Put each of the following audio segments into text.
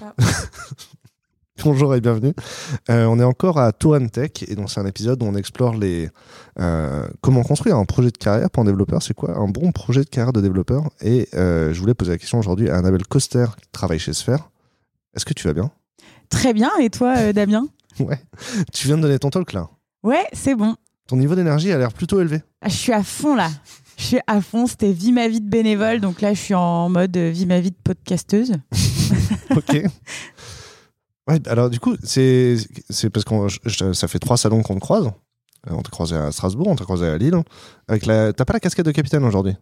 Bonjour et bienvenue. Euh, on est encore à Touran Tech et donc c'est un épisode où on explore les euh, comment construire un projet de carrière pour un développeur. C'est quoi un bon projet de carrière de développeur? Et euh, je voulais poser la question aujourd'hui à Annabelle Coster qui travaille chez Sphere. Est-ce que tu vas bien? Très bien. Et toi, Damien? Ouais. Tu viens de donner ton talk là. Ouais, c'est bon. Ton niveau d'énergie a l'air plutôt élevé. Ah, Je suis à fond là. Je suis à fond. C'était vie ma vie de bénévole. Donc là, je suis en mode vie ma vie de podcasteuse. ok. Ouais, alors du coup, c'est parce qu'on je- ça fait trois salons qu'on te croise. Euh, On t'a croisé à Strasbourg, on t'a croisé à Lille. Avec la, t'as pas la casquette de capitaine aujourd'hui?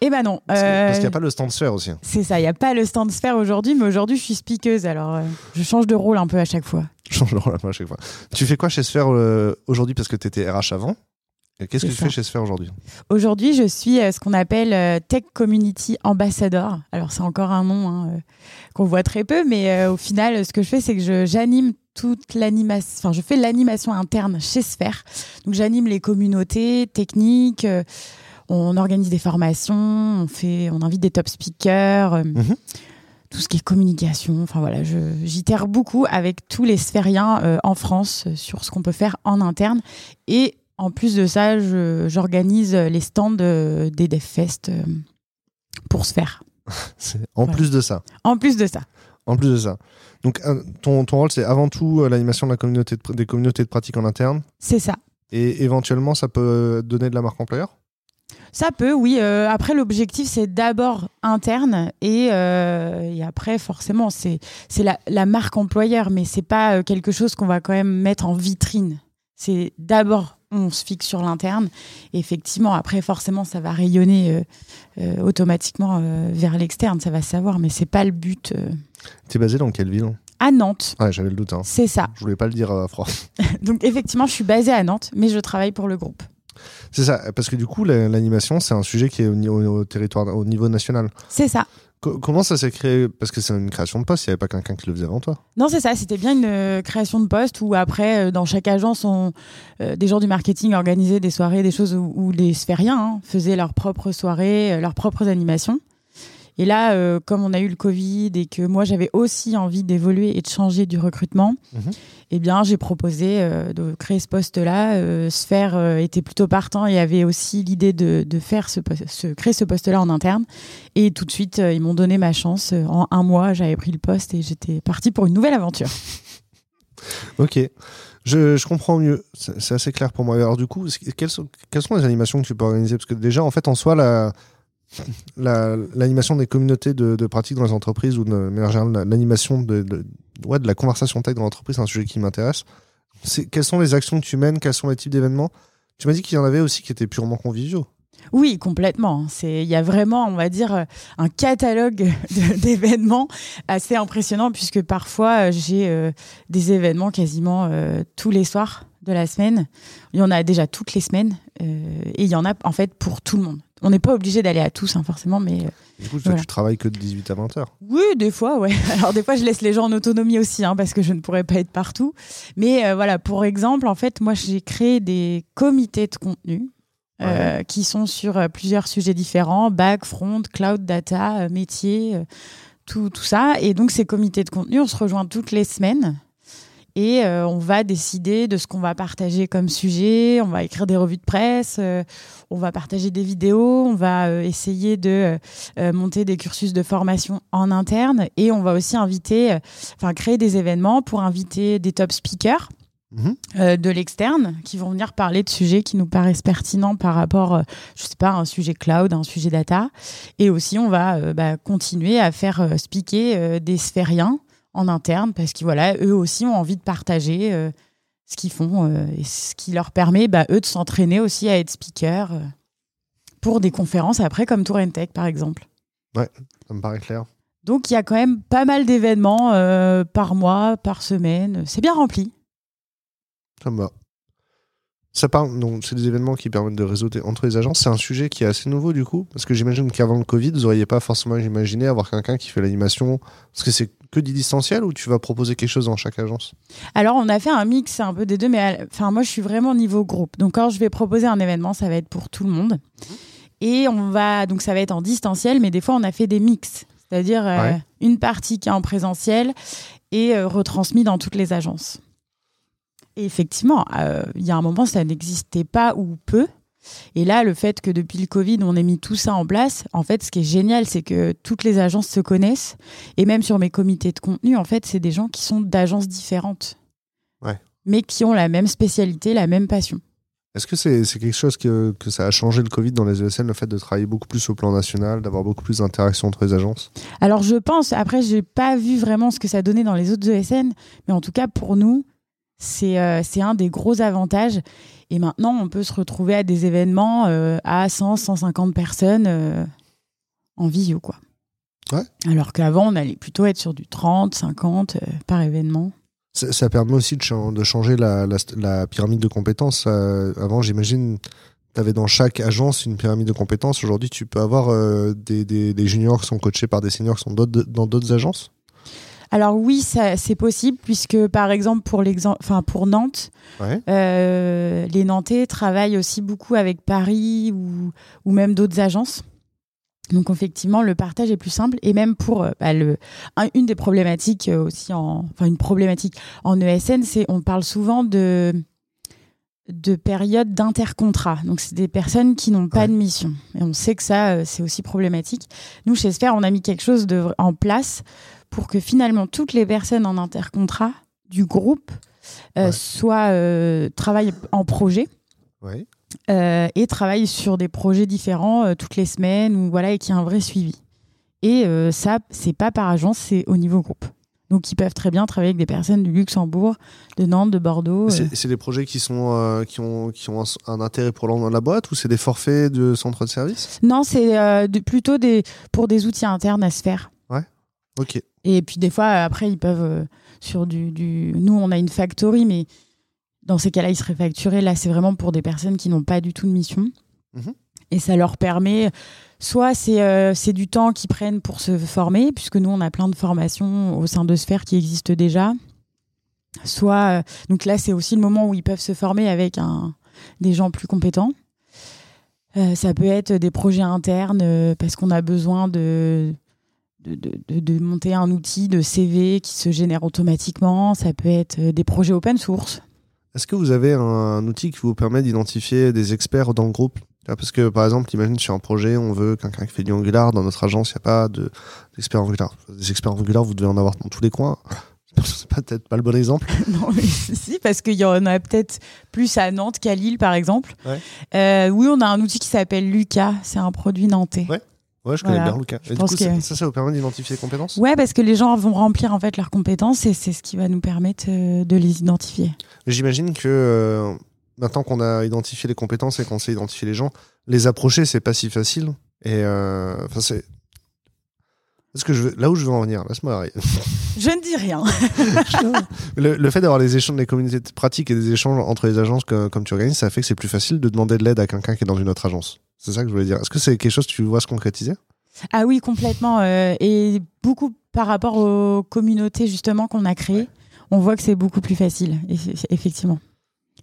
Eh ben non. Parce que- parce qu'il n'y euh, a pas le stand sphère aussi. C'est ça. Il n'y a pas le stand sphère aujourd'hui, mais aujourd'hui, je suis speakeuse. Alors, euh, je change de rôle un peu à chaque fois. Je change le rôle à chaque fois. Tu fais quoi chez Sphère euh, aujourd'hui parce que tu étais RH avant? Qu'est-ce que tu fais chez Sphère aujourd'hui Aujourd'hui, je suis euh, ce qu'on appelle euh, Tech Community Ambassador. Alors, c'est encore un nom hein, euh, qu'on voit très peu, mais au final, ce que je fais, c'est que j'anime toute l'animation. Enfin, je fais l'animation interne chez Sphère. Donc, j'anime les communautés techniques. on organise des formations, on fait, on invite des top speakers. Mhm. Tout ce qui est communication, enfin voilà, j'itère beaucoup avec tous les sphériens euh, en France sur ce qu'on peut faire en interne. Et en plus de ça, j'organise les stands euh, des DevFest euh, pour se faire. En Voilà. plus de ça. En plus de ça. En plus de ça. Donc euh, ton, ton rôle, c'est avant tout euh, l'animation de la communauté de des communautés de pratique en interne. C'est ça. Et éventuellement, ça peut donner de la marque employeur? Ça peut, oui. euh, après, l'objectif, c'est d'abord interne et, euh, et après, forcément, c'est la, la marque employeur, mais c'est pas euh, quelque chose qu'on va quand même mettre en vitrine. C'est d'abord, on se fixe sur l'interne. Effectivement, après, forcément, ça va rayonner euh, euh, automatiquement euh, vers l'externe, ça va savoir, mais c'est pas le but. euh. T'es basé dans quelle ville À Nantes, Ouais, j'avais le doute. Hein. c'est ça. Je voulais pas le dire à froid. Donc, effectivement, je suis basée à Nantes, mais je travaille pour le groupe. C'est ça, parce que du coup, la- l'animation, c'est un sujet qui est au, ni- au- au territoire, au niveau national. C'est ça. Co- comment ça s'est créé? Parce que c'est une création de poste, il n'y avait pas quelqu'un qui le faisait avant toi. Non, c'est ça. C'était bien une euh, création de poste où après, euh, dans chaque agence, on, euh, des gens du marketing organisaient des soirées, des choses où, les sphériens hein, faisaient leurs propres soirées, leurs propres animations. Et là, euh, comme on a eu le Covid et que moi j'avais aussi envie d'évoluer et de changer du recrutement, Mhm. eh bien j'ai proposé euh, de créer ce poste-là. Euh, Sphère euh, était plutôt partant et avait aussi l'idée de, de faire ce, créer ce poste-là en interne. Et tout de suite, ils m'ont donné ma chance. En un mois, j'avais pris le poste et j'étais partie pour une nouvelle aventure. Ok, je, je comprends mieux. C'est assez clair pour moi. Alors du coup, quelles sont, quelles sont les animations que tu peux organiser? Parce que déjà, en fait, en soi, la la- l'animation des communautés de, de pratique dans les entreprises ou de l'animation de, ouais, de la conversation tech dans l'entreprise, c'est un sujet qui m'intéresse. Quelles sont les actions que tu mènes? Quels sont les types d'événements? Tu m'as dit qu'il y en avait aussi qui étaient purement conviviaux. Oui, complètement. C'est, il y a vraiment, on va dire, euh, un catalogue d'événements assez impressionnant puisque parfois euh, j'ai euh, des événements quasiment tous les soirs de la semaine. Il y en a déjà toutes les semaines et il y en a en fait pour tout le monde. On n'est pas obligé d'aller à tous, hein, forcément, mais euh, Du coup, toi, Voilà. tu travailles que de 18 à 20 heures. oui, des fois, ouais. Alors des fois, je laisse les gens en autonomie aussi, hein, parce que je ne pourrais pas être partout. Mais euh, voilà, pour exemple, en fait, moi, j'ai créé des comités de contenu. euh, qui sont sur euh, plusieurs sujets différents, back, front, cloud, data, métier, tout, tout ça. Et donc ces comités de contenu, on se rejoint toutes les semaines et euh, on va décider de ce qu'on va partager comme sujet, on va écrire des revues de presse, euh, on va partager des vidéos, on va euh, essayer de monter des cursus de formation en interne et on va aussi inviter, enfin créer des événements pour inviter des top speakers Mhm. euh, de l'externe qui vont venir parler de sujets qui nous paraissent pertinents par rapport, euh, je sais pas, à un sujet cloud, à un sujet data. Et aussi, on va euh, bah, continuer à faire speaker des sphériens en interne parce que voilà, eux aussi ont envie de partager euh, ce qu'ils font euh, et ce qui leur permet, bah, eux, de s'entraîner aussi à être speaker euh, pour des conférences après, comme Tour Tech par exemple. Ça me paraît clair. Donc il y a quand même pas mal d'événements par mois, par semaine. C'est bien rempli. Ça me va. Ça parle, donc c'est des événements qui permettent de réseauter entre les agences. C'est un sujet qui est assez nouveau du coup, parce que j'imagine qu'avant le Covid, vous n'auriez pas forcément imaginé avoir quelqu'un qui fait l'animation. Parce que c'est que du distanciel ou tu vas proposer quelque chose dans chaque agence? Alors, on a fait un mix un peu des deux, mais à- enfin, moi, je suis vraiment niveau groupe. Donc, quand je vais proposer un événement, ça va être pour tout le monde. Et on va, donc, ça va être en distanciel, mais des fois, on a fait des mix. c'est-à-dire euh, une partie qui est en présentiel et euh, retransmis dans toutes les agences. Et effectivement, euh, il y a un moment, ça n'existait pas ou peu. Et là, le fait que depuis le Covid, on ait mis tout ça en place, en fait, ce qui est génial, c'est que toutes les agences se connaissent. Et même sur mes comités de contenu, en fait, c'est des gens qui sont d'agences différentes. Ouais. Mais qui ont la même spécialité, la même passion. Est-ce que c'est quelque chose que, que ça a changé le Covid dans les ESN, le fait de travailler beaucoup plus au plan national, d'avoir beaucoup plus d'interactions entre les agences? Alors je pense, après j'ai pas vu vraiment ce que ça donnait dans les autres ESN, mais en tout cas pour nous, c'est euh, c'est un des gros avantages. Et maintenant, on peut se retrouver à des événements euh, à 100, 150 personnes euh, en visio, quoi. Ouais. Alors qu'avant, on allait plutôt être sur du 30, 50 euh, par événement. ça, ça permet aussi de, chan- de changer la, la, la pyramide de compétences. Avant, j'imagine, tu avais dans chaque agence une pyramide de compétences. Aujourd'hui, tu peux avoir des, des, des juniors qui sont coachés par des seniors qui sont dans d'autres agences? Alors oui, c'est possible puisque par exemple pour l'exemple, enfin pour Nantes, Ouais. euh, les Nantais travaillent aussi beaucoup avec Paris ou, ou même d'autres agences. Donc effectivement, le partage est plus simple et même pour euh, bah, le, un- une des problématiques euh, aussi en, enfin une problématique en ESN, c'est on parle souvent de de périodes d'intercontrat. Donc c'est des personnes qui n'ont pas Ouais. de mission et on sait que ça euh, c'est aussi problématique. Nous chez Sphere, on a mis quelque chose de, en place pour que finalement toutes les personnes en intercontrat du groupe euh, Ouais. soient euh, travaillent en projet Ouais. euh, et travaillent sur des projets différents toutes les semaines ou voilà et qu'il y a un vrai suivi. Et ça, c'est pas par agence, c'est au niveau groupe. Donc ils peuvent très bien travailler avec des personnes du Luxembourg, de Nantes, de Bordeaux. C'est des projets qui, sont, euh, qui ont, qui ont un, un intérêt pour la, la boîte ou c'est des forfaits de centre de service Non, c'est euh, de- plutôt des, pour des outils internes à se faire. Ok. Et puis des fois, après, ils peuvent euh, sur du, du... Nous, on a une factory, mais dans ces cas-là, ils seraient facturés. Là, c'est vraiment pour des personnes qui n'ont pas du tout de mission. Mhm. Et ça leur permet, soit c'est euh, du temps qu'ils prennent pour se former, puisque nous, on a plein de formations au sein de Sphère qui existent déjà. Soit, euh, donc là, c'est aussi le moment où ils peuvent se former avec un, des gens plus compétents. Euh, ça peut être des projets internes parce qu'on a besoin de, de, de, de- de monter un outil de CV qui se génère automatiquement. Ça peut être euh, des projets open source. Est-ce que vous avez un, outil qui vous permet d'identifier des experts dans le groupe? Parce que par exemple, imagine sur un projet, on veut quelqu'un qui fait du Angular. Dans notre agence, il n'y a pas de- d'experts Angular. Des experts Angular, vous devez en avoir dans tous les coins. C'est peut-être pas le bon exemple. non, mais si, si, parce qu'il y en a peut-être plus à Nantes qu'à Lille, par exemple. Ouais. Euh, oui, on a un outil qui s'appelle Lucas. C'est un produit nantais. Ouais. Ouais, je connais Voilà. bien Lucas. Je Et du pense coup, que- ça, ça, ça vous permet d'identifier les compétences? Ouais, parce que les gens vont remplir en fait leurs compétences et c'est ce qui va nous permettre euh, de les identifier. J'imagine que euh, maintenant qu'on a identifié les compétences et qu'on sait identifier les gens, les approcher, c'est pas si facile. Et euh, que je veux... Là où je veux en venir, laisse-moi. Je ne dis rien. le, le fait d'avoir les échanges, des communautés de pratiques et des échanges entre les agences que- comme tu organises, ça fait que c'est plus facile de demander de l'aide à quelqu'un qui est dans une autre agence. C'est ça que je voulais dire. Est-ce que c'est quelque chose que tu vois se concrétiser? Ah oui, complètement. euh, et beaucoup par rapport aux communautés justement qu'on a créées, on voit que c'est beaucoup plus facile, eff- effectivement.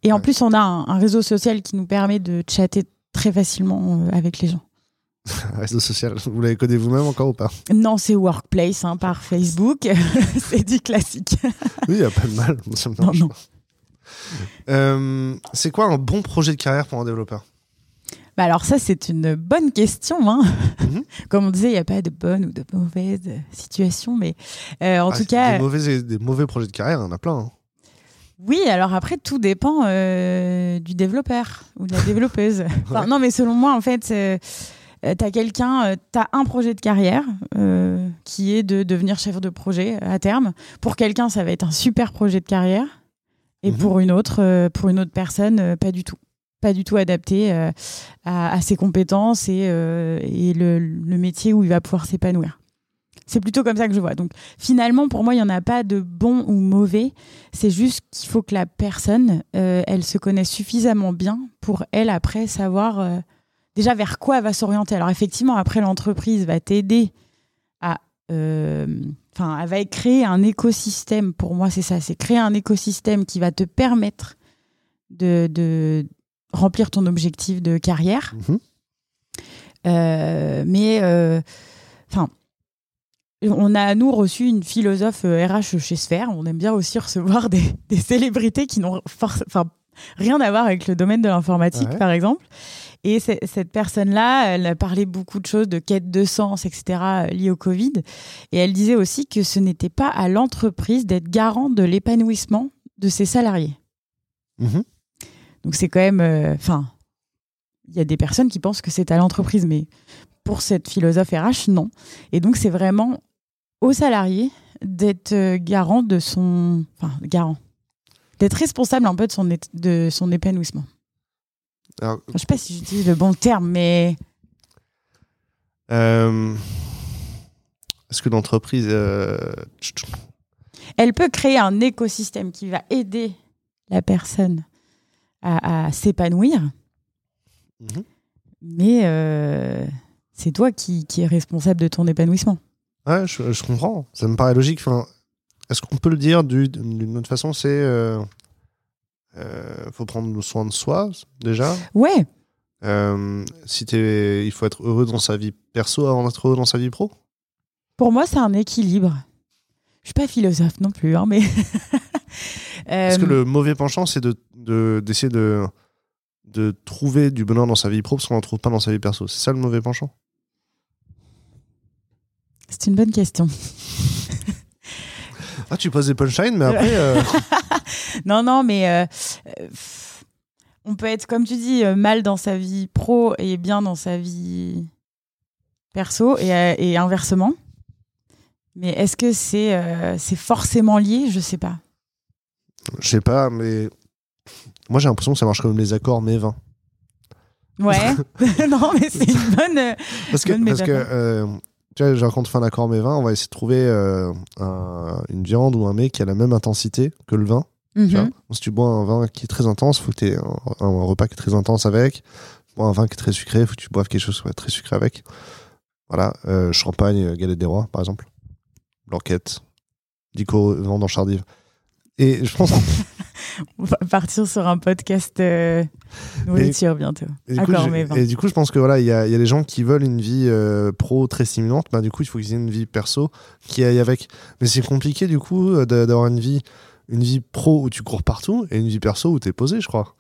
Et en Ouais. plus, on a un, un réseau social qui nous permet de chatter très facilement euh, avec les gens. Réseau social, vous l'avez codé vous-même encore ou pas Non, c'est Workplace hein, par Facebook. c'est du classique. Oui, il n'y a pas de mal. Ça me Non. Euh, c'est quoi un bon projet de carrière pour un développeur? Bah alors ça, c'est une bonne question. Hein. Mhm. Comme on disait, il n'y a pas de bonne ou de mauvaise situation, mais euh, en Ah, tout cas, des mauvais, des mauvais projets de carrière, il y en a plein. hein. Oui, alors après, tout dépend euh, du développeur ou de la développeuse. Enfin, Ouais. Non, mais selon moi, en fait, euh, euh, t'as quelqu'un, euh, t'as un projet de carrière euh, qui est de devenir chef de projet euh, à terme. Pour quelqu'un, ça va être un super projet de carrière, et Mhm. pour une autre, pour une autre personne, pas du tout, pas du tout adapté à, à ses compétences et, et le, le métier où il va pouvoir s'épanouir. C'est plutôt comme ça que je vois. Donc finalement, pour moi, il n'y en a pas de bon ou mauvais. C'est juste qu'il faut que la personne, euh, elle se connaisse suffisamment bien pour elle, après, savoir euh, déjà vers quoi elle va s'orienter? Alors effectivement, après, l'entreprise va t'aider à... euh, Enfin, elle va créer un écosystème. Pour moi, c'est ça. C'est créer un écosystème qui va te permettre de, de remplir ton objectif de carrière. Mhm. Euh, mais, euh, on a, nous, reçu une philosophe RH chez Sphère. On aime bien aussi recevoir des, des célébrités qui n'ont rien à voir avec le domaine de l'informatique, par exemple. Et cette personne-là, elle a parlé beaucoup de choses, de quête de sens, etc., liées au Covid. Et elle disait aussi que ce n'était pas à l'entreprise d'être garant de l'épanouissement de ses salariés. Mhm. Donc c'est quand même... euh, Enfin, il y a des personnes qui pensent que c'est à l'entreprise, mais pour cette philosophe RH, non. Et donc c'est vraiment au salarié d'être euh, garant de son... Enfin, garant. D'être responsable un peu de son, de son épanouissement. Alors, Je sais pas si j'utilise le bon terme, mais euh, est-ce que l'entreprise. euh, elle peut créer un écosystème qui va aider la personne à, à s'épanouir, Mhm. mais euh, c'est toi qui, qui es responsable de ton épanouissement. Ouais, je, je comprends. Ça me paraît logique. Enfin, Est-ce qu'on peut le dire du- d'une autre façon C'est. Euh, faut prendre soin de soi, déjà. Ouais, Euh, si t'es- il faut être heureux dans sa vie perso avant d'être heureux dans sa vie pro. pour moi, c'est un équilibre. Je suis pas philosophe non plus, hein, mais. Est-ce que Euh, le mauvais penchant, c'est de de- d'essayer de, de trouver du bonheur dans sa vie pro parce qu'on n'en trouve pas dans sa vie perso C'est ça le mauvais penchant? C'est une bonne question. Ah, tu poses des punchlines, mais après. euh, Non, non, mais euh, euh, on peut être, comme tu dis, euh, mal dans sa vie pro et bien dans sa vie perso et, et inversement. Mais est-ce que c'est euh, c'est forcément lié? Je sais pas. Je sais pas, mais. Moi, j'ai l'impression que ça marche comme les accords mais 20. Ouais. non, mais c'est une bonne. Parce que, Bonne parce que euh, tu vois, genre, quand on fait un accord mais 20, on va essayer de trouver euh, un- une viande ou un mets qui a la même intensité que le vin. Tu vois. mhm. Si tu bois un vin qui est très intense, faut que tu aies un, un repas qui est très intense avec. Bois un vin qui est très sucré, faut que tu boives quelque chose qui soit très sucré avec. Voilà, euh, champagne, euh, galette des rois, par exemple. Blanquette, Dico, vent dans Chardive. Et je pense. On va partir sur un podcast euh, nourriture bientôt. Et du, coup, je, mais 20. et du coup, je pense que voilà, il y a, il y a des gens qui veulent une vie euh, pro très stimulante. Bah, du coup, il faut qu'ils aient une vie perso qui aille avec. Mais c'est compliqué, du coup, d'avoir une vie, une vie pro où tu cours partout et une vie perso où tu es posé, je crois.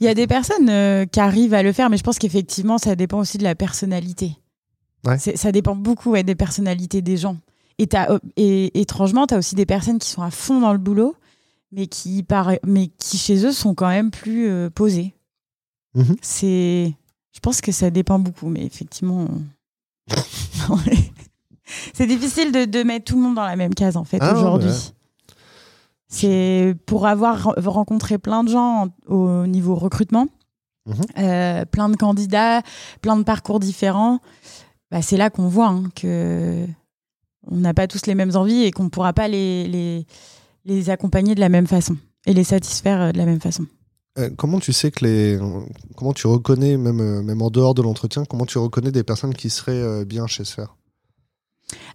Il y a des personnes euh, qui arrivent à le faire, mais je pense qu'effectivement, ça dépend aussi de la personnalité. Ouais. Ça dépend beaucoup ouais, des personnalités des gens. Et, euh, et étrangement, tu as aussi des personnes qui sont à fond dans le boulot, mais qui, par- mais qui chez eux sont quand même plus euh, posées. Mhm. C'est, je pense que ça dépend beaucoup, mais effectivement, on- c'est difficile de, de mettre tout le monde dans la même case en fait Ah, aujourd'hui. ouais. C'est pour avoir ren- rencontré plein de gens en- au niveau recrutement, Mhm. euh, plein de candidats, plein de parcours différents. Bah, c'est là qu'on voit hein, que on n'a pas tous les mêmes envies et qu'on ne pourra pas les, les, les accompagner de la même façon et les satisfaire euh, de la même façon. Euh, comment tu sais que les. Comment tu reconnais, même, même en dehors de l'entretien, comment tu reconnais des personnes qui seraient bien chez Sphère?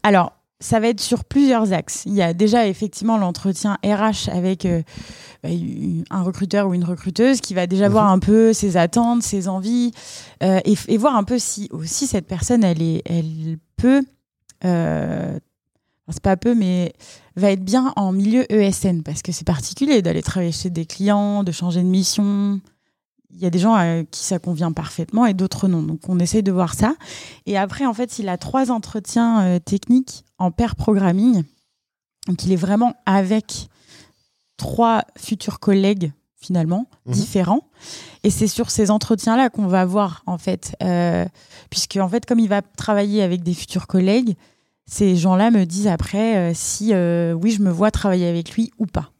Alors, ça va être sur plusieurs axes. Il y a déjà effectivement l'entretien RH avec euh, bah, un recruteur ou une recruteuse qui va déjà Mhm. voir un peu ses attentes, ses envies euh, et, et voir un peu si aussi cette personne, elle, est, elle peut, euh, c'est pas peu, mais va être bien en milieu ESN parce que c'est particulier d'aller travailler chez des clients, de changer de mission. Il y a des gens à qui ça convient parfaitement et d'autres non. Donc on essaye de voir ça. Et après, en fait, il a trois entretiens euh, techniques en pair programming. Donc il est vraiment avec trois futurs collègues finalement Mhm. différents. Et c'est sur ces entretiens-là qu'on va voir en fait, euh, puisque en fait, comme il va travailler avec des futurs collègues, ces gens-là me disent après euh, si euh, oui, je me vois travailler avec lui ou pas.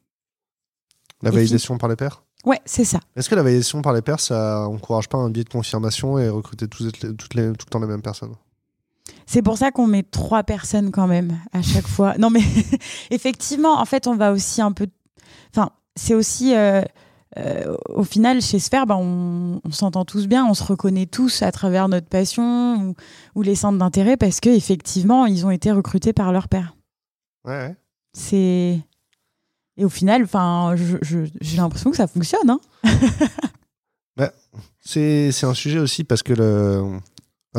La validation par les pairs? Ouais, c'est ça. Est-ce que la validation par les pairs, ça encourage pas un biais de confirmation et recruter tous les- toutes les, tout le temps les mêmes personnes? C'est pour ça qu'on met trois personnes quand même à chaque fois. Non, mais effectivement, en fait, on va aussi un peu. Enfin, c'est aussi. euh, euh, au final, chez Sphère, ben, on, on s'entend tous bien, on se reconnaît tous à travers notre passion ou, ou les centres d'intérêt parce que effectivement, ils ont été recrutés par leur père. Ouais, ouais. C'est et au final, enfin, j'ai l'impression que ça fonctionne. Hein C'est c'est un sujet aussi parce que le,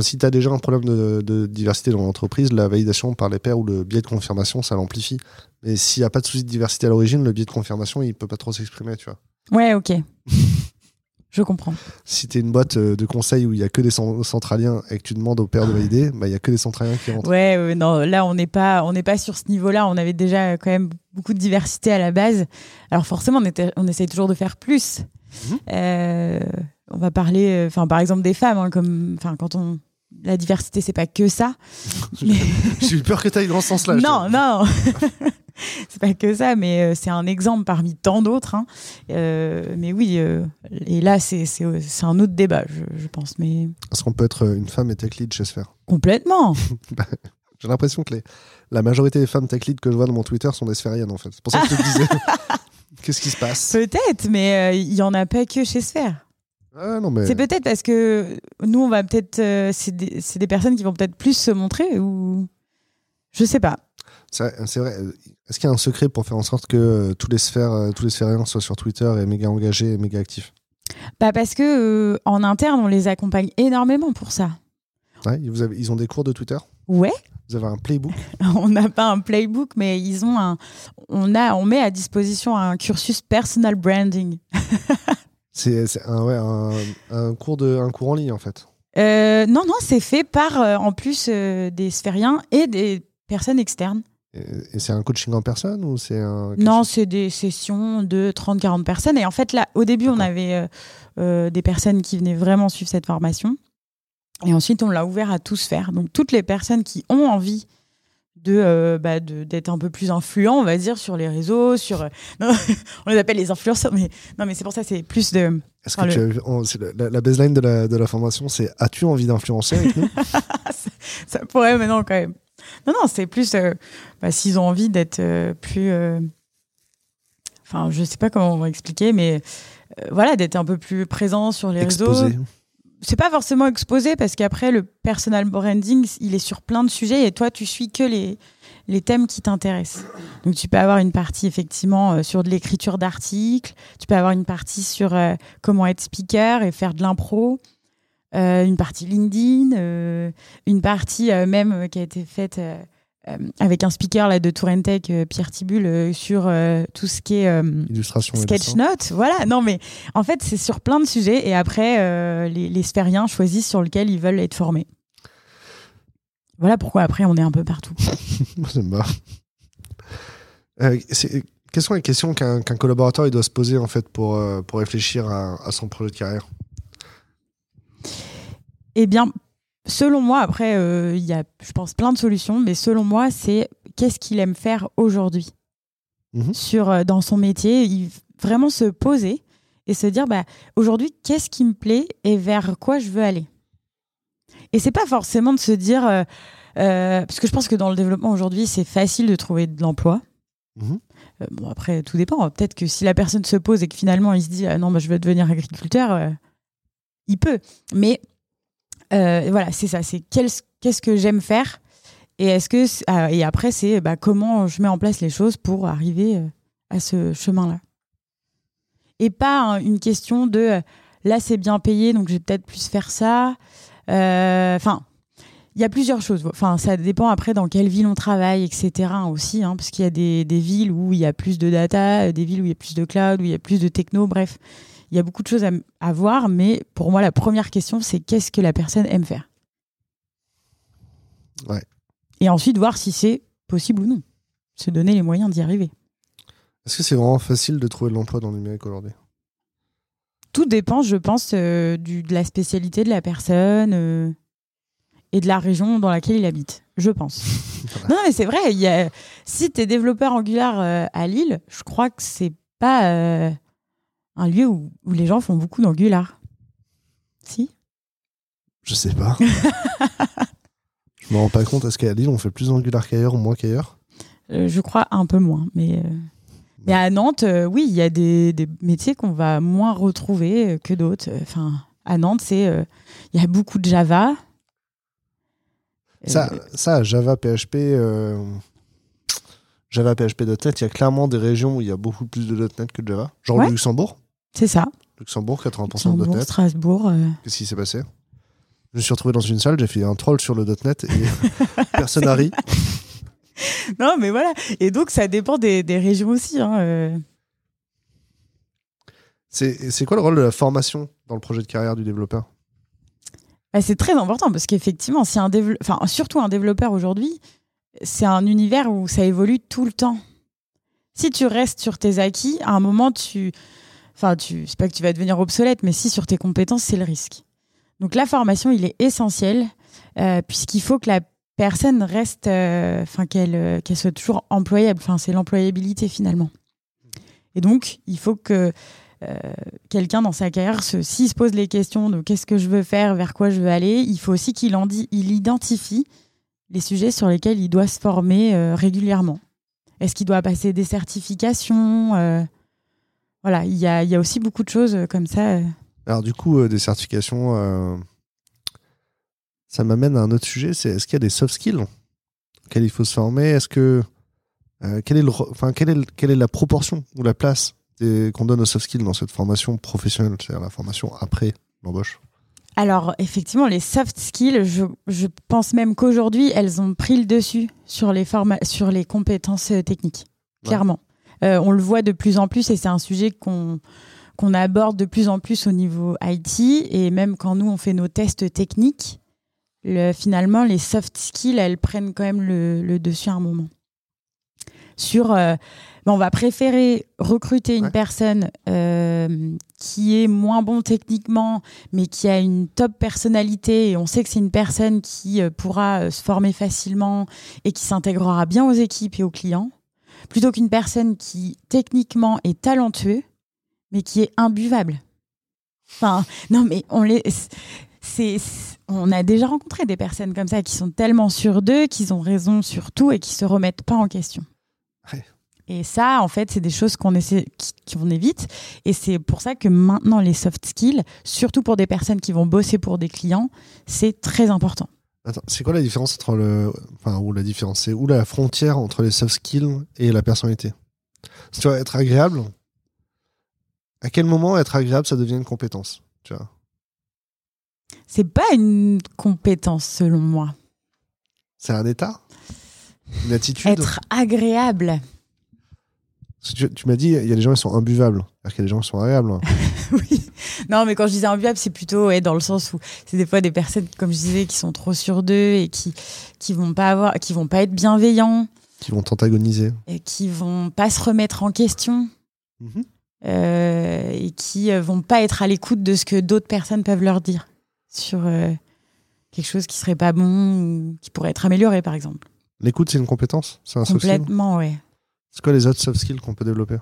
si tu as déjà un problème de, diversité dans l'entreprise, la validation par les pairs ou le biais de confirmation, ça l'amplifie. Mais s'il n'y a pas de souci de diversité à l'origine, le biais de confirmation, il peut pas trop s'exprimer, tu vois. Ouais, ok. Je comprends. Si tu es une boîte euh, de conseil où il y a que des centraliens et que tu demandes au père de valider, bah, il y a que des centraliens qui rentrent. Ouais, non, là on n'est pas, on pas sur ce niveau-là. On avait déjà quand même beaucoup de diversité à la base. Alors forcément, on, était, on essaye toujours de faire plus. Mhm. Euh, on va parler, euh, enfin par exemple des femmes, hein, comme, enfin quand on la diversité, c'est pas que ça. J'ai eu peur que tu ailles dans ce sens-là. Non, non. c'est pas que ça, mais euh, c'est un exemple parmi tant d'autres. Hein. Euh, mais oui, euh, et là, c'est un autre débat, je, pense. Mais... Est-ce qu'on peut être une femme et tech lead chez Sphere Complètement bah, J'ai l'impression que les, la majorité des femmes tech lead que je vois dans mon Twitter sont des sphériennes, en fait. C'est pour ça que je te disais. Qu'est-ce qui se passe? Peut-être, mais il y en a pas que chez Sphere. Ah, mais... C'est peut-être parce que nous, on va peut-être. c'est des, des, personnes qui vont peut-être plus se montrer ou. Je sais pas. C'est vrai. Est-ce qu'il y a un secret pour faire en sorte que euh, tous les sphères, euh, tous les sphériens soient sur Twitter et méga engagés et méga actifs? Bah Parce que euh, en interne, on les accompagne énormément pour ça. Ouais, vous avez, ils ont des cours de Twitter? Ouais. Vous avez un playbook? On n'a pas un playbook, mais ils ont un. On, a, on met à disposition un cursus personal branding. c'est un, ouais, un, un, cours de, un cours en ligne, en fait. non, non, c'est fait par, en plus, des sphériens et des personnes externes. Et c'est un coaching en personne ou c'est un... Non, c'est des sessions de 30-40 personnes. Et en fait, là, au début, on avait euh, euh, des personnes qui venaient vraiment suivre cette formation. Et ensuite, on l'a ouvert à tous faire. Donc, toutes les personnes qui ont envie de euh, bah, d'être un peu plus influents, on va dire, sur les réseaux, sur... on les appelle les influenceurs, mais non, mais c'est pour ça, c'est plus de... Est-ce que tu as, la, baseline de la, de la formation, c'est as-tu envie d'influencer avec nous? Ça, ça, pourrait maintenant quand même. Non, non, c'est plus euh, bah, s'ils ont envie d'être euh, plus. Euh, enfin, je sais pas comment on va expliquer, mais voilà, d'être un peu plus présent sur les exposé. réseaux. C'est pas forcément exposé parce qu'après, le personal branding, il est sur plein de sujets et toi, tu suis que les, les thèmes qui t'intéressent. Donc, tu peux avoir une partie effectivement sur de l'écriture d'articles, tu peux avoir une partie sur comment être speaker et faire de l'impro. Euh, une partie LinkedIn, euh, une partie euh, même qui a été faite avec un speaker là, de Tourentech, Pierre Tibul, sur tout ce qui est illustration sketchnote. Voilà, non mais en fait c'est sur plein de sujets et après les, les sphériens choisissent sur lequel ils veulent être formés. Voilà pourquoi après on est un peu partout. C'est marrant. quelles sont les questions qu'un collaborateur il doit se poser en fait pour, pour réfléchir à, à son projet de carrière? Eh bien, selon moi, après, euh, il y a, je pense, plein de solutions, mais selon moi, c'est qu'est-ce qu'il aime faire aujourd'hui mhm. sur euh, dans son métier, il, vraiment se poser et se dire, bah, aujourd'hui, qu'est-ce qui me plaît et vers quoi je veux aller. Et c'est pas forcément de se dire, euh, parce que je pense que dans le développement aujourd'hui, c'est facile de trouver de l'emploi. Mhm. bon, après, tout dépend. Peut-être que si la personne se pose et que finalement il se dit, ah non, bah, je veux devenir agriculteur, il peut. Mais euh, voilà, c'est ça. C'est qu'est-ce que j'aime faire et est-ce que ah, et après c'est bah, comment je mets en place les choses pour arriver euh, à ce chemin-là. Et pas une question de euh, là c'est bien payé donc je vais peut-être plus faire ça. Enfin, il y a plusieurs choses. Enfin, ça dépend après dans quelle ville on travaille, etc. aussi, hein, parce qu'il y a des, des, villes où il y a plus de data, des villes où il y a plus de cloud, où il y a plus de techno. Bref, il y a beaucoup de choses à, voir, mais pour moi, la première question, c'est qu'est-ce que la personne aime faire? Ouais. Et ensuite, voir si c'est possible ou non. Se donner les moyens d'y arriver. Est-ce que c'est vraiment facile de trouver de l'emploi dans le numérique aujourd'hui? Tout dépend, je pense, euh, du, de la spécialité de la personne euh, et de la région dans laquelle il habite. Je pense. non, mais c'est vrai. Y a, si tu es développeur Angular euh, à Lille, je crois que c'est pas un lieu où, les gens font beaucoup d'angular. Si? Je sais pas. je me rends pas compte. Est-ce qu'à Lille, on fait plus d'angular qu'ailleurs ou moins qu'ailleurs? Euh, Je crois un peu moins. Mais, euh, mais à Nantes, euh, oui, il y a des, métiers qu'on va moins retrouver que d'autres. Enfin, à Nantes, c'est il y a beaucoup de Java. Ça, ça Java, PHP. Java, PHP.NET, il y a clairement des régions où il y a beaucoup plus de .NET que de Java. Genre le Luxembourg c'est ça. Luxembourg, 80% Luxembourg, de .NET. Strasbourg. Euh. Qu'est-ce qui s'est passé? Je me suis retrouvé dans une salle, j'ai fait un troll sur le .NET et personne n'a ri. Non, mais voilà. Et donc, ça dépend des, des régions aussi. Hein, euh. C'est quoi le rôle de la formation dans le projet de carrière du développeur? Bah, c'est très important parce qu'effectivement, si un dévelop- enfin, surtout un développeur aujourd'hui, c'est un univers où ça évolue tout le temps. Si tu restes sur tes acquis, à un moment, tu. Enfin, tu... c'est pas que tu vas devenir obsolète, mais si sur tes compétences, c'est le risque. Donc la formation, il est essentiel, euh, puisqu'il faut que la personne reste. euh, Enfin, qu'elle euh, qu'elle soit toujours employable. Enfin, c'est l'employabilité finalement. Et donc, il faut que quelqu'un dans sa carrière, s'il se pose les questions de qu'est-ce que je veux faire, vers quoi je veux aller, il faut aussi qu'il en il identifie les sujets sur lesquels il doit se former régulièrement. Est-ce qu'il doit passer des certifications Voilà, il y a, il y a aussi beaucoup de choses euh, comme ça. euh. Alors du coup, euh, des certifications, ça m'amène à un autre sujet, c'est est-ce qu'il y a des soft skills auxquels il faut se former? Est-ce que euh, quelle est le, re- enfin quelle est le- quelle est la proportion ou la place qu'on donne aux soft skills dans cette formation professionnelle, c'est-à-dire la formation après l'embauche? Alors, effectivement, les soft skills, je, je pense même qu'aujourd'hui, elles ont pris le dessus sur les, sur les compétences techniques, clairement. Euh, on le voit de plus en plus et c'est un sujet qu'on qu'on aborde de plus en plus au niveau IT. Et même quand nous, on fait nos tests techniques, le- finalement, les soft skills, elles prennent quand même le, le dessus à un moment. Sur, euh, ben, on va préférer recruter une Ouais. personne euh, qui est moins bon techniquement, mais qui a une top personnalité et on sait que c'est une personne qui euh, pourra se former facilement et qui s'intégrera bien aux équipes et aux clients, plutôt qu'une personne qui techniquement est talentueux, mais qui est imbuvable. Enfin, non, mais on les. C'est, on a déjà rencontré des personnes comme ça qui sont tellement sûres d'eux, qu'ils ont raison sur tout et qui se remettent pas en question. Ouais. Et ça, en fait, c'est des choses qu'on essaie, qu'on évite. Et c'est pour ça que maintenant, les soft skills, surtout pour des personnes qui vont bosser pour des clients, c'est très important. Attends, c'est quoi la différence entre le, enfin où la différence, c'est où la frontière entre les soft skills et la personnalité? Si tu vois être agréable, à quel moment être agréable ça devient une compétence Tu vois? C'est pas une compétence, selon moi. C'est un état, une attitude? Être agréable. Tu m'as dit, il y a des gens qui sont imbuvables. C'est-à-dire qu'il y a des gens qui sont agréables. hein. oui. Non, mais quand je disais imbuvable, c'est plutôt ouais, dans le sens où c'est des fois des personnes, comme je disais, qui sont trop sur d'eux et qui qui vont pas avoir, qui vont pas être bienveillants, qui vont t'antagoniser. et qui vont pas se remettre en question Mhm. euh, et qui euh, vont pas être à l'écoute de ce que d'autres personnes peuvent leur dire sur euh, quelque chose qui serait pas bon ou qui pourrait être amélioré, par exemple. L'écoute, c'est une compétence C'est un soft skill Complètement, ouais. C'est quoi les autres soft skills qu'on peut développer?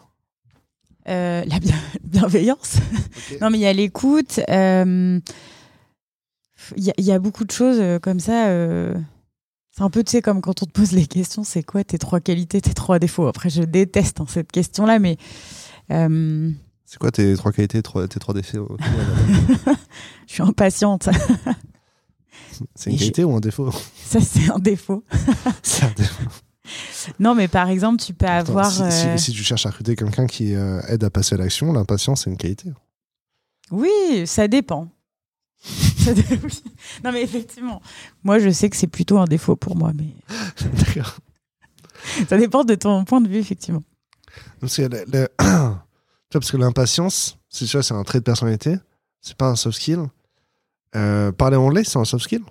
Euh, la bien- bienveillance. Non, mais il y a l'écoute. euh, Il y, a- il y a beaucoup de choses euh, comme ça. euh, C'est un peu, tu sais, comme quand on te pose les questions, c'est quoi tes trois qualités, tes trois défauts? Après, je déteste hein, cette question-là, mais C'est quoi tes trois qualités, trois- tes trois défauts? Je suis impatiente. C'est une Et qualité ou un défaut? Ça, c'est un défaut. C'est un défaut. Non, mais par exemple, tu peux Attends, avoir. si, si- euh, si tu cherches à recruter quelqu'un qui euh, aide à passer à l'action, l'impatience, c'est une qualité. Oui, ça dépend. Non, mais effectivement, moi, je sais que c'est plutôt un défaut pour moi, mais D'accord. ça dépend de ton point de vue, effectivement. Parce que, le- parce que l'impatience, c'est un trait de personnalité, c'est pas un soft skill. Euh, parler anglais, c'est un soft skill.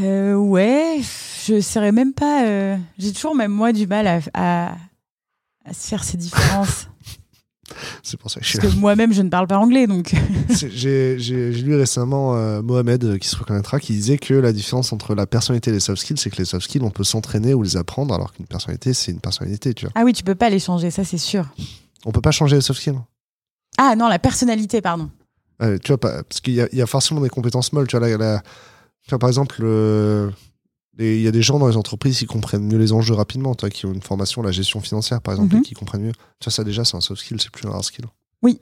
Euh, ouais, je saurais même pas. euh, J'ai toujours, même moi, du mal à, à, à se faire ces différences. C'est pour ça que je Parce que moi-même, je ne parle pas anglais, donc. C'est- J'ai j'ai- j'ai lu récemment euh, Mohamed, euh, qui se reconnaîtra, qui disait que la différence entre la personnalité et les soft skills, c'est que les soft skills, on peut s'entraîner ou les apprendre, alors qu'une personnalité, c'est une personnalité, tu vois. Ah oui, tu peux pas les changer, ça, c'est sûr. On peut pas changer les soft skills. Ah non, la personnalité, pardon. Euh, tu vois, pas, parce qu'il y, a- il y a forcément des compétences molles. Tu vois, la- la- par exemple, euh, il y a des gens dans les entreprises qui comprennent mieux les enjeux rapidement, tu vois, qui ont une formation, la gestion financière, par exemple, Mhm. et qui comprennent mieux. Tu vois, ça déjà, c'est un soft skill, c'est plus un hard skill. Oui.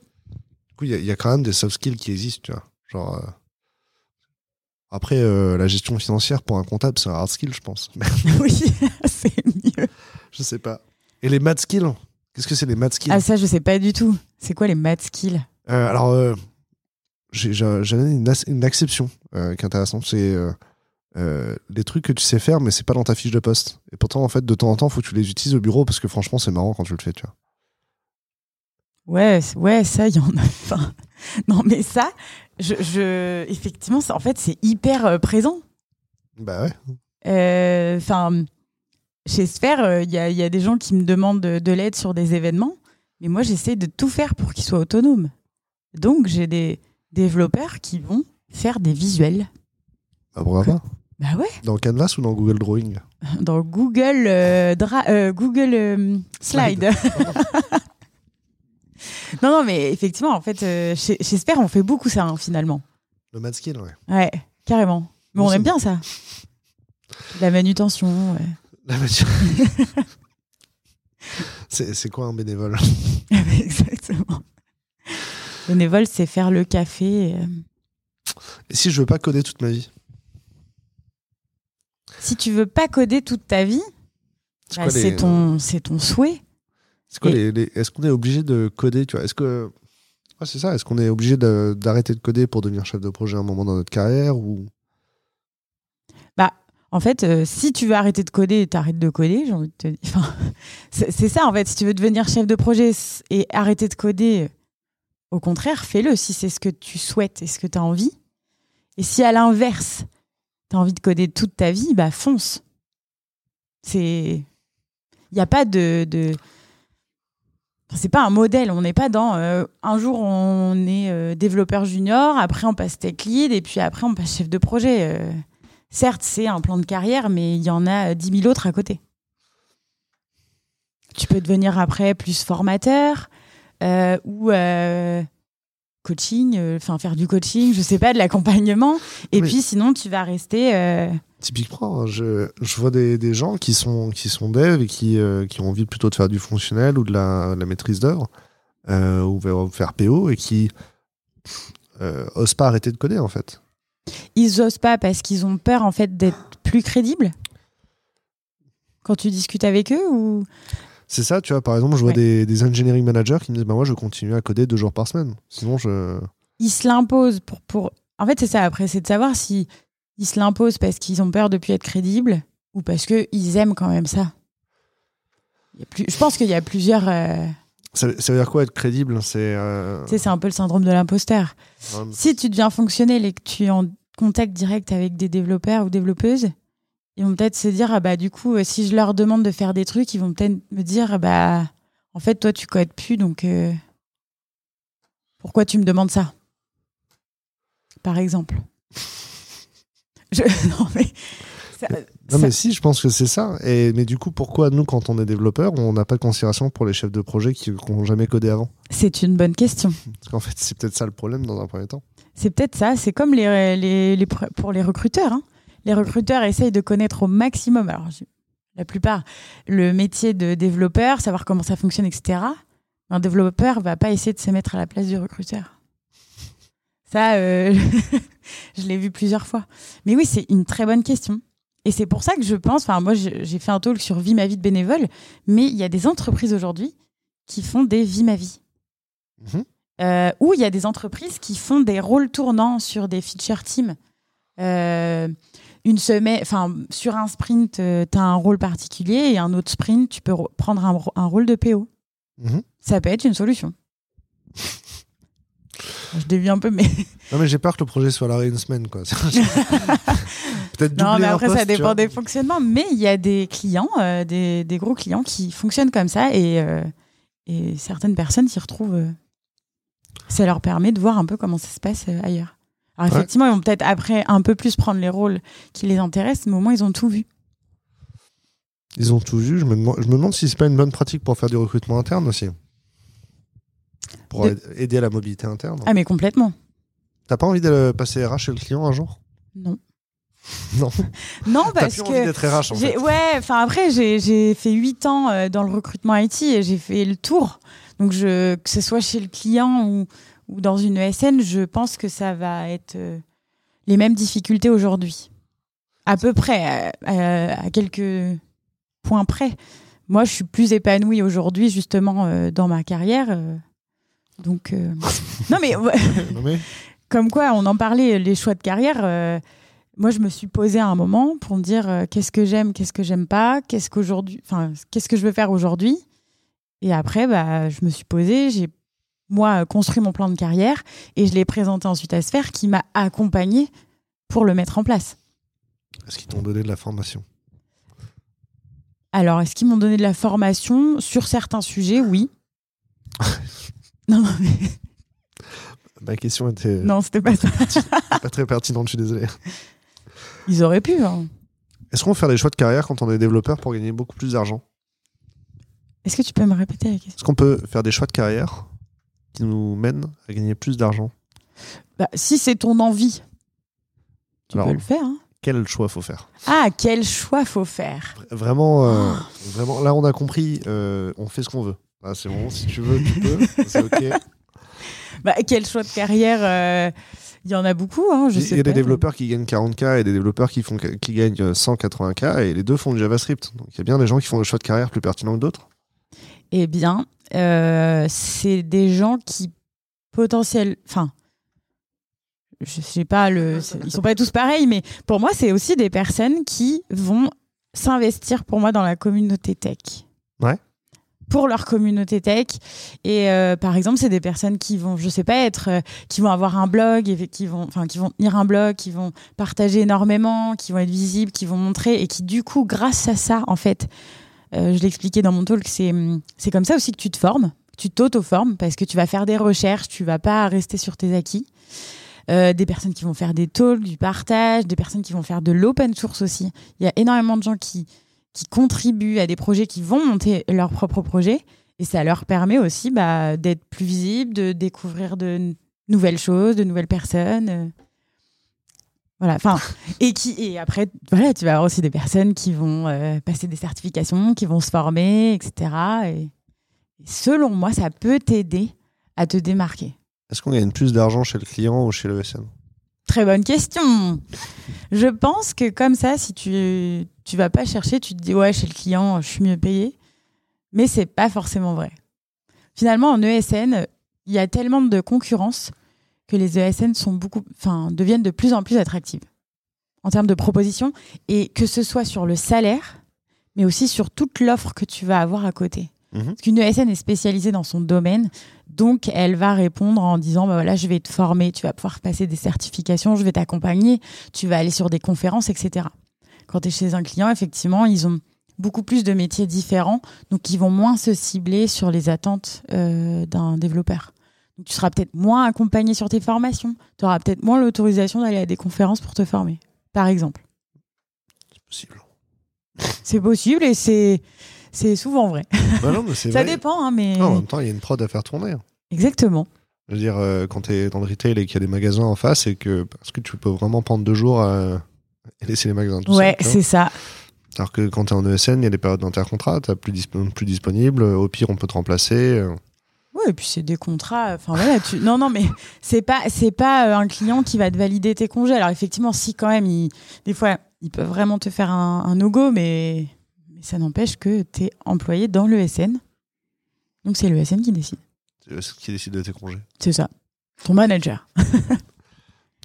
Du coup, il y, a- il y a quand même des soft skills qui existent, tu vois. Genre. euh, Après, euh, la gestion financière pour un comptable, c'est un hard skill, je pense. Oui, c'est mieux. je sais pas. Et les math skills Qu'est-ce que c'est les math skills? Ah, ça, je sais pas du tout. C'est quoi les math skills? Alors, euh, j'ai une, une, exception euh, qui est intéressante. C'est euh, euh, les trucs que tu sais faire, mais c'est pas dans ta fiche de poste. Et pourtant, en fait, de temps en temps, faut que tu les utilises au bureau parce que franchement, c'est marrant quand tu le fais, tu vois. Ouais, ouais, ça, il y en a. Enfin, non, mais ça, je, je... effectivement, en fait, c'est hyper présent. Bah ouais. Enfin, chez Sphère, il y, y, a des gens qui me demandent de, de l'aide sur des événements, mais moi, j'essaie de tout faire pour qu'ils soient autonomes. Donc, j'ai des développeurs qui vont faire des visuels. Ah, bravo. Bah ouais. Dans Canvas ou dans Google Drawing? Dans Google, euh, euh, Google euh, Slide. non, non, mais effectivement, en fait, j'espère on fait beaucoup ça, hein, finalement. Le mad skill, ouais. Ouais, carrément. Mais on aime bien ça. La manutention, ouais. La manutention. c'est quoi un bénévole? Exactement. Bénévole, c'est faire le café. Euh. Et si je veux pas coder toute ma vie Si tu veux pas coder toute ta vie, bah, c'est ton, ton souhait. Est-ce qu'on est obligé de coder tu vois? Est-ce que c'est ça Est-ce qu'on est obligé d'arrêter de, coder pour devenir chef de projet à un moment dans notre carrière ou? Bah, en fait, euh, si tu veux arrêter de coder, t'arrêtes de coder. J'ai envie de te dire. Enfin, c'est ça en fait. Si tu veux devenir chef de projet et arrêter de coder, au contraire, fais-le si c'est ce que tu souhaites et ce que tu as envie. Et si à l'inverse, tu as envie de coder toute ta vie, bah fonce. C'est. Il n'y a pas de. de... c'est pas un modèle. On n'est pas dans. Euh, un jour, on est euh, développeur junior, après, on passe tech lead, et puis après, on passe chef de projet. Euh, certes, c'est un plan de carrière, mais il y en a 10 000 autres à côté. Tu peux devenir après plus formateur, ou euh, coaching, euh, enfin faire du coaching, je sais pas, de l'accompagnement. Et puis sinon, tu vas rester. Typiquement, hein, je, je vois des, des, gens qui sont, qui sont devs et qui, qui ont envie plutôt de faire du fonctionnel ou de la, la maîtrise d'œuvre, ou faire PO et qui osent pas arrêter de coder en fait. Ils osent pas parce qu'ils ont peur en fait d'être plus crédibles? Quand tu discutes avec eux ou c'est ça, tu vois. Par exemple, je vois des, des, engineering managers qui me disent bah, Moi, je continue à coder deux jours par semaine. Sinon, je. Ils se l'imposent pour, pour. En fait, c'est ça. Après, c'est de savoir si ils se l'imposent parce qu'ils ont peur de plus être crédibles ou parce qu'ils aiment quand même ça. Il y a plus... Je pense qu'il y a plusieurs. Euh, ça, veut dire quoi être crédible? C'est euh... c'est un peu le syndrome de l'imposteur. Si tu deviens fonctionnel et que tu es en contact direct avec des développeurs ou développeuses, ils vont peut-être se dire ah bah du coup euh, si je leur demande de faire des trucs ils vont peut-être me dire ah bah en fait toi tu codes plus donc euh, pourquoi tu me demandes ça? Par exemple. Non mais non mais si je pense que c'est ça. Et mais du coup pourquoi nous quand on est développeur on n'a pas de considération pour les chefs de projet qui n'ont jamais codé avant? C'est une bonne question. Parce qu'en fait c'est peut-être ça le problème dans un premier temps. C'est peut-être ça. C'est comme les, les, les, pour les recruteurs hein les recruteurs essayent de connaître au maximum, alors la plupart, le métier de développeur, savoir comment ça fonctionne, etc. Un développeur va pas essayer de se mettre à la place du recruteur. Ça, euh, je l'ai vu plusieurs fois. Mais oui, c'est une très bonne question. Et c'est pour ça que je pense, enfin moi j'ai fait un talk sur Vie ma vie de bénévole, mais il y a des entreprises aujourd'hui qui font des Vie ma vie. Mhm. Euh, ou il y a des entreprises qui font des rôles tournants sur des feature teams. Euh, une semaine, enfin, sur un sprint, euh, tu as un rôle particulier et un autre sprint, tu peux prendre un, rôle de PO. Mhm. Ça peut être une solution. Je dévie un peu, mais. Non, mais j'ai peur que le projet soit là une semaine, quoi. Peut-être Non, mais après, ça dépend des fonctionnements. Mais il y a des clients, euh, des, des, gros clients qui fonctionnent comme ça et, euh, et certaines personnes s'y retrouvent. ça leur permet de voir un peu comment ça se passe ailleurs. Alors effectivement, ils vont peut-être après un peu plus prendre les rôles qui les intéressent, mais au moins ils ont tout vu. Ils ont tout vu. Je me demande, je me demande si c'est pas une bonne pratique pour faire du recrutement interne aussi. Pour aider à la mobilité interne. Ah mais complètement. T'as pas envie de passer RH chez le client un jour? Non. non. non, parce plus que. Envie d'être RH, en fait. Ouais, enfin après, j'ai fait 8 ans euh, dans le recrutement IT et j'ai fait le tour. Donc, je, que ce soit chez le client ou, ou dans une ESN, je pense que ça va être euh, les mêmes difficultés aujourd'hui. À peu près, à, quelques points près. Moi, je suis plus épanouie aujourd'hui, justement, euh, dans ma carrière. Euh. donc. non, mais. comme quoi, on en parlait, les choix de carrière. moi, je me suis posée à un moment pour me dire qu'est-ce que j'aime, qu'est-ce que j'aime pas, qu'est-ce qu'aujourd'hui, enfin, qu'est-ce que je veux faire aujourd'hui. Et après, bah, je me suis posée, j'ai moi construit mon plan de carrière et je l'ai présenté ensuite à Sphère qui m'a accompagnée pour le mettre en place. Est-ce qu'ils t'ont donné de la formation? Alors, est-ce qu'ils m'ont donné de la formation? Sur certains sujets Oui. non, non, mais Ma question était non, c'était pas ça. pas très pertinente, je suis désolé. Ils auraient pu. hein. Est-ce qu'on va faire des choix de carrière quand on est développeur pour gagner beaucoup plus d'argent? Est-ce que tu peux me répéter la question? Est-ce qu'on peut faire des choix de carrière qui nous mènent à gagner plus d'argent Bah, Si c'est ton envie, tu Alors. peux le faire. hein. Quel choix faut faire? Ah, quel choix faut faire Vraiment, euh, vraiment, là on a compris, euh, on fait ce qu'on veut. Ah, c'est bon, si tu veux, tu peux, c'est ok. bah, Quel choix de carrière euh, Il y en a beaucoup. Hein, Il sais y a des développeurs qui gagnent 40K et des développeurs qui, font, qui gagnent 180K et les deux font du JavaScript. Donc il y a bien des gens qui font des choix de carrière plus pertinents que d'autres. Eh bien, euh, c'est des gens qui potentiels. Enfin, je sais pas le. Ils sont pas tous pareils, mais pour moi, c'est aussi des personnes qui vont s'investir pour moi dans la communauté tech. Ouais. Pour leur communauté tech. Et euh, par exemple, c'est des personnes qui vont, je sais pas, être, euh, qui vont avoir un blog, et qui vont, enfin, qui vont tenir un blog, qui vont partager énormément, qui vont être visibles, qui vont montrer, et qui du coup, grâce à ça, en fait, euh, je l'expliquais dans mon talk, c'est hum, c'est comme ça aussi que tu te formes, tu t'auto-formes parce que tu vas faire des recherches, tu vas pas rester sur tes acquis. Euh, des personnes qui vont faire des talks, du partage, des personnes qui vont faire de l'open source aussi. Il y a énormément de gens qui, qui contribuent à des projets, qui vont monter leur propre projet. Et ça leur permet aussi bah, d'être plus visibles, de découvrir de nouvelles choses, de nouvelles personnes. Voilà, enfin, et qui et après, voilà, tu vas avoir aussi des personnes qui vont euh, passer des certifications, qui vont se former, etc. Et, et selon moi, ça peut t'aider à te démarquer. Est-ce qu'on gagne plus d'argent chez le client ou chez le SN Très bonne question. Je pense que comme ça, si tu tu vas pas chercher, tu te dis ouais chez le client, je suis mieux payé, mais c'est pas forcément vrai. Finalement, en ESN, il y a tellement de concurrence que les ESN sont beaucoup, enfin, deviennent de plus en plus attractives en termes de propositions et que ce soit sur le salaire, mais aussi sur toute l'offre que tu vas avoir à côté. Mhm. Parce qu'une ESN est spécialisée dans son domaine, donc elle va répondre en disant bah voilà, je vais te former, tu vas pouvoir passer des certifications, je vais t'accompagner, tu vas aller sur des conférences, etc. Quand tu es chez un client, effectivement, ils ont beaucoup plus de métiers différents, donc ils vont moins se cibler sur les attentes euh, d'un développeur. Donc tu seras peut-être moins accompagné sur tes formations, tu auras peut-être moins l'autorisation d'aller à des conférences pour te former, par exemple. C'est possible. C'est possible et c'est c'est souvent vrai. Bah non, mais Ça vrai. dépend, hein, mais Ah, en même temps, il y a une prod à faire tourner. exactement. Je veux dire, euh, quand tu es dans le retail et qu'il y a des magasins en face, et que parce que tu peux vraiment prendre deux jours à laisser les magasins tout Ouais, c'est ça. Alors que quand tu es en ESN, il y a des périodes d'intercontrat, tu plus, disp- plus disponible. Au pire, on peut te remplacer. Ouais, et puis c'est des contrats. Enfin voilà, tu... non, non, mais c'est pas, c'est pas euh, un client qui va te valider tes congés. Alors effectivement, si quand même, des fois, ils peuvent vraiment te faire un, un no-go, mais... mais ça n'empêche que tu es employé dans l'ESN. Donc c'est l'ESN qui décide. C'est eux qui décide de tes congés. C'est ça. Ton manager.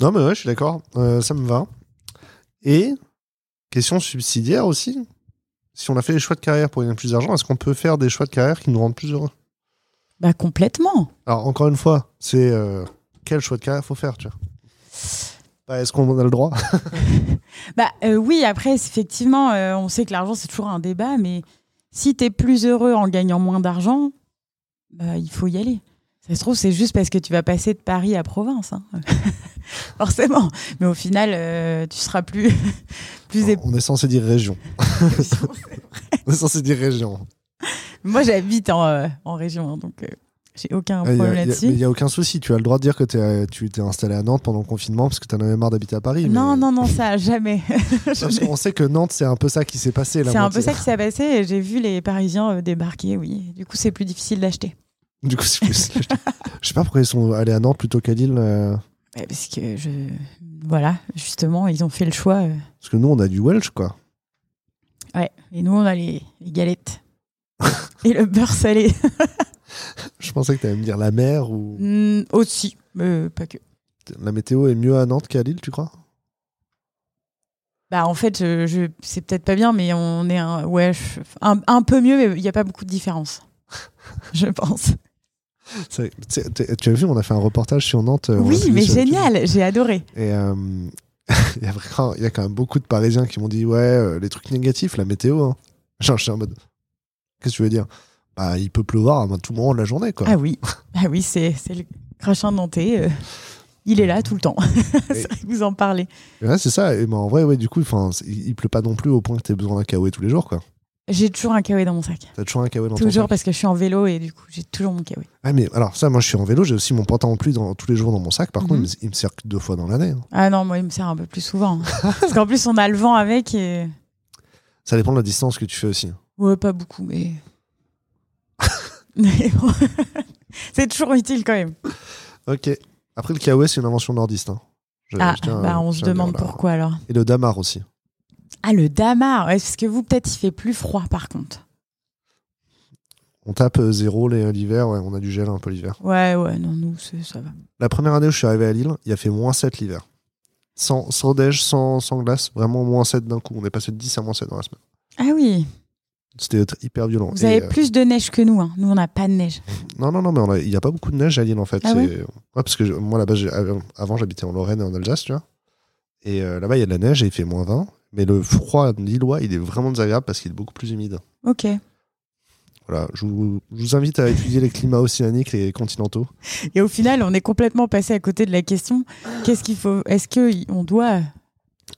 Non, mais ouais, je suis d'accord. Euh, ça me va. Et, question subsidiaire aussi. Si on a fait des choix de carrière pour gagner plus d'argent, est-ce qu'on peut faire des choix de carrière qui nous rendent plus heureux? Bah complètement. Alors, encore une fois, c'est euh, quel choix de carrière faut faire, tu vois Bah, Est-ce qu'on a le droit? Bah euh, oui, après, effectivement, euh, on sait que l'argent, c'est toujours un débat, mais si tu es plus heureux en gagnant moins d'argent, bah, il faut y aller. Ça se trouve, c'est juste parce que tu vas passer de Paris à province. hein. Forcément. Mais au final, euh, tu seras plus, plus On est censé dire région. on est censé dire région. Moi, j'habite en, euh, en région, hein, donc euh, j'ai aucun Ah, problème là-dessus. il n'y a aucun souci. Tu as le droit de dire que tu t'es installé à Nantes pendant le confinement parce que tu en avais marre d'habiter à Paris. Non, mais- non, non, ça, jamais. Qu'on sait que Nantes, c'est un peu ça qui s'est passé. C'est un peu ça qui s'est passé et j'ai vu les Parisiens euh, débarquer, oui. Du coup, c'est plus difficile d'acheter. Du coup, c'est plus. Je sais pas pourquoi ils sont allés à Nantes plutôt qu'à Lille. euh, Parce que je. Voilà, justement, ils ont fait le choix. euh, Parce que nous, on a du Welsh, quoi. Ouais, et nous, on a les, les galettes. Et le beurre salé. Je pensais que tu allais me dire la mer ou. Hmm, aussi, mais pas que. La météo est mieux à Nantes qu'à Lille, tu crois? Bah, en fait, je, je- c'est peut-être pas bien, mais on est un, ouais, je- un, un peu mieux, mais il n'y a pas beaucoup de différence. je pense. Tu as vu, on a fait un reportage sur Nantes. euh, Oui, mais génial, j'ai adoré. Et euh, il y a vraiment- il y a quand même beaucoup de Parisiens qui m'ont dit ouais, euh, les trucs négatifs, la météo. Hein. Genre, je suis en mode, qu'est-ce que tu veux dire? Bah, il peut pleuvoir à tout moment de la journée, quoi. Ah oui, ah oui, c'est le crachin nantais. euh, il est là tout le temps. vous en parlez. Ouais, c'est ça. Et ben, en vrai, ouais, du coup, il, pleut pas non plus au point que tu aies besoin d'un kawaii tous les jours, quoi. J'ai toujours un kawaii dans mon sac. T'as toujours un kawaii dans ton Toujours sac. parce que je suis en vélo et du coup, j'ai toujours mon kawaii. Ah, mais alors, ça, moi, je suis en vélo, j'ai aussi mon pantalon pluie dans, tous les jours dans mon sac. Par Mhm. contre, il me- il me sert que deux fois dans l'année. hein. Ah non, moi, il me sert un peu plus souvent. hein. parce qu'en plus, on a le vent avec et. Ça dépend de la distance que tu fais aussi. Ouais, pas beaucoup, mais. Mais bon. c'est toujours utile quand même. Ok. Après, le kawaii, c'est une invention nordiste. hein. Je- Ah, je tiens bah on se demande dire, pourquoi alors. Et le damar aussi. Ah, le damar. Ouais, parce que vous, peut-être, il fait plus froid par contre. On tape euh, zéro les- l'hiver, ouais, on a du gel un peu l'hiver. Ouais, ouais, non, nous, ça va. La première année où je suis arrivé à Lille, il a fait moins 7 l'hiver. Sans, sans neige, sans, sans glace, vraiment moins 7 d'un coup. On est passé de 10 à moins 7 dans la semaine. Ah oui, C'était hyper violent. vous Et, avez euh, plus de neige que nous. hein. Nous, on n'a pas de neige. Non, non, non, mais il n'y a pas beaucoup de neige à Lille en fait. Ah ouais parce que je- moi là-bas, avant, j'habitais en Lorraine et en Alsace, tu vois. Et euh, là-bas, il y a de la neige et il fait moins 20. Mais le froid lillois, il est vraiment désagréable parce qu'il est beaucoup plus humide. Ok. Voilà, je vous, je vous invite à étudier les climats océaniques, les continentaux. Et au final, on est complètement passé à côté de la question. Qu'est-ce qu'il faut Est-ce que y- on doit